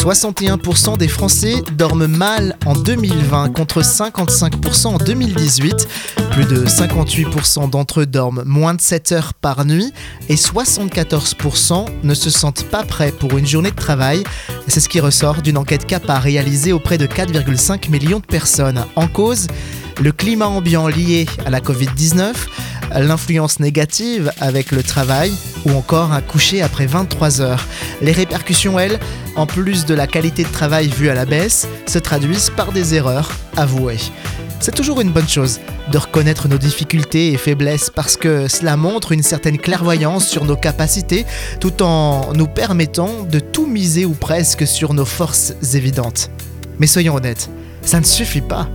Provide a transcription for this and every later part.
61% des Français dorment mal en 2020 contre 55% en 2018. Plus de 58% d'entre eux dorment moins de 7 heures par nuit et 74% ne se sentent pas prêts pour une journée de travail. C'est ce qui ressort d'une enquête CAPA réalisée auprès de 4,5 millions de personnes. En cause, le climat ambiant lié à la Covid-19, l'influence négative avec le travail ou encore un coucher après 23 heures. Les répercussions, elles, en plus de la qualité de travail vue à la baisse, se traduisent par des erreurs avouées. C'est toujours une bonne chose de reconnaître nos difficultés et faiblesses parce que cela montre une certaine clairvoyance sur nos capacités tout en nous permettant de tout miser ou presque sur nos forces évidentes. Mais soyons honnêtes, ça ne suffit pas.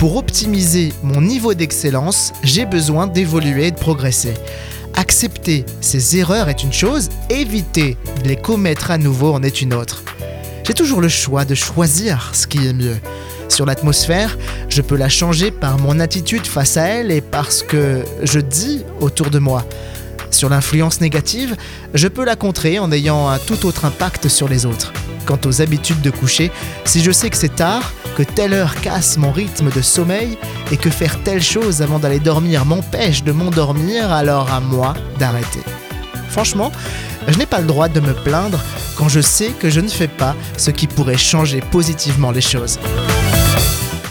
Pour optimiser mon niveau d'excellence, j'ai besoin d'évoluer et de progresser. Accepter ces erreurs est une chose, éviter de les commettre à nouveau en est une autre. J'ai toujours le choix de choisir ce qui est mieux. Sur l'atmosphère, je peux la changer par mon attitude face à elle et par ce que je dis autour de moi. Sur l'influence négative, je peux la contrer en ayant un tout autre impact sur les autres. Quant aux habitudes de coucher, si je sais que c'est tard, que telle heure casse mon rythme de sommeil et que faire telle chose avant d'aller dormir m'empêche de m'endormir, alors à moi d'arrêter. Franchement, je n'ai pas le droit de me plaindre quand je sais que je ne fais pas ce qui pourrait changer positivement les choses.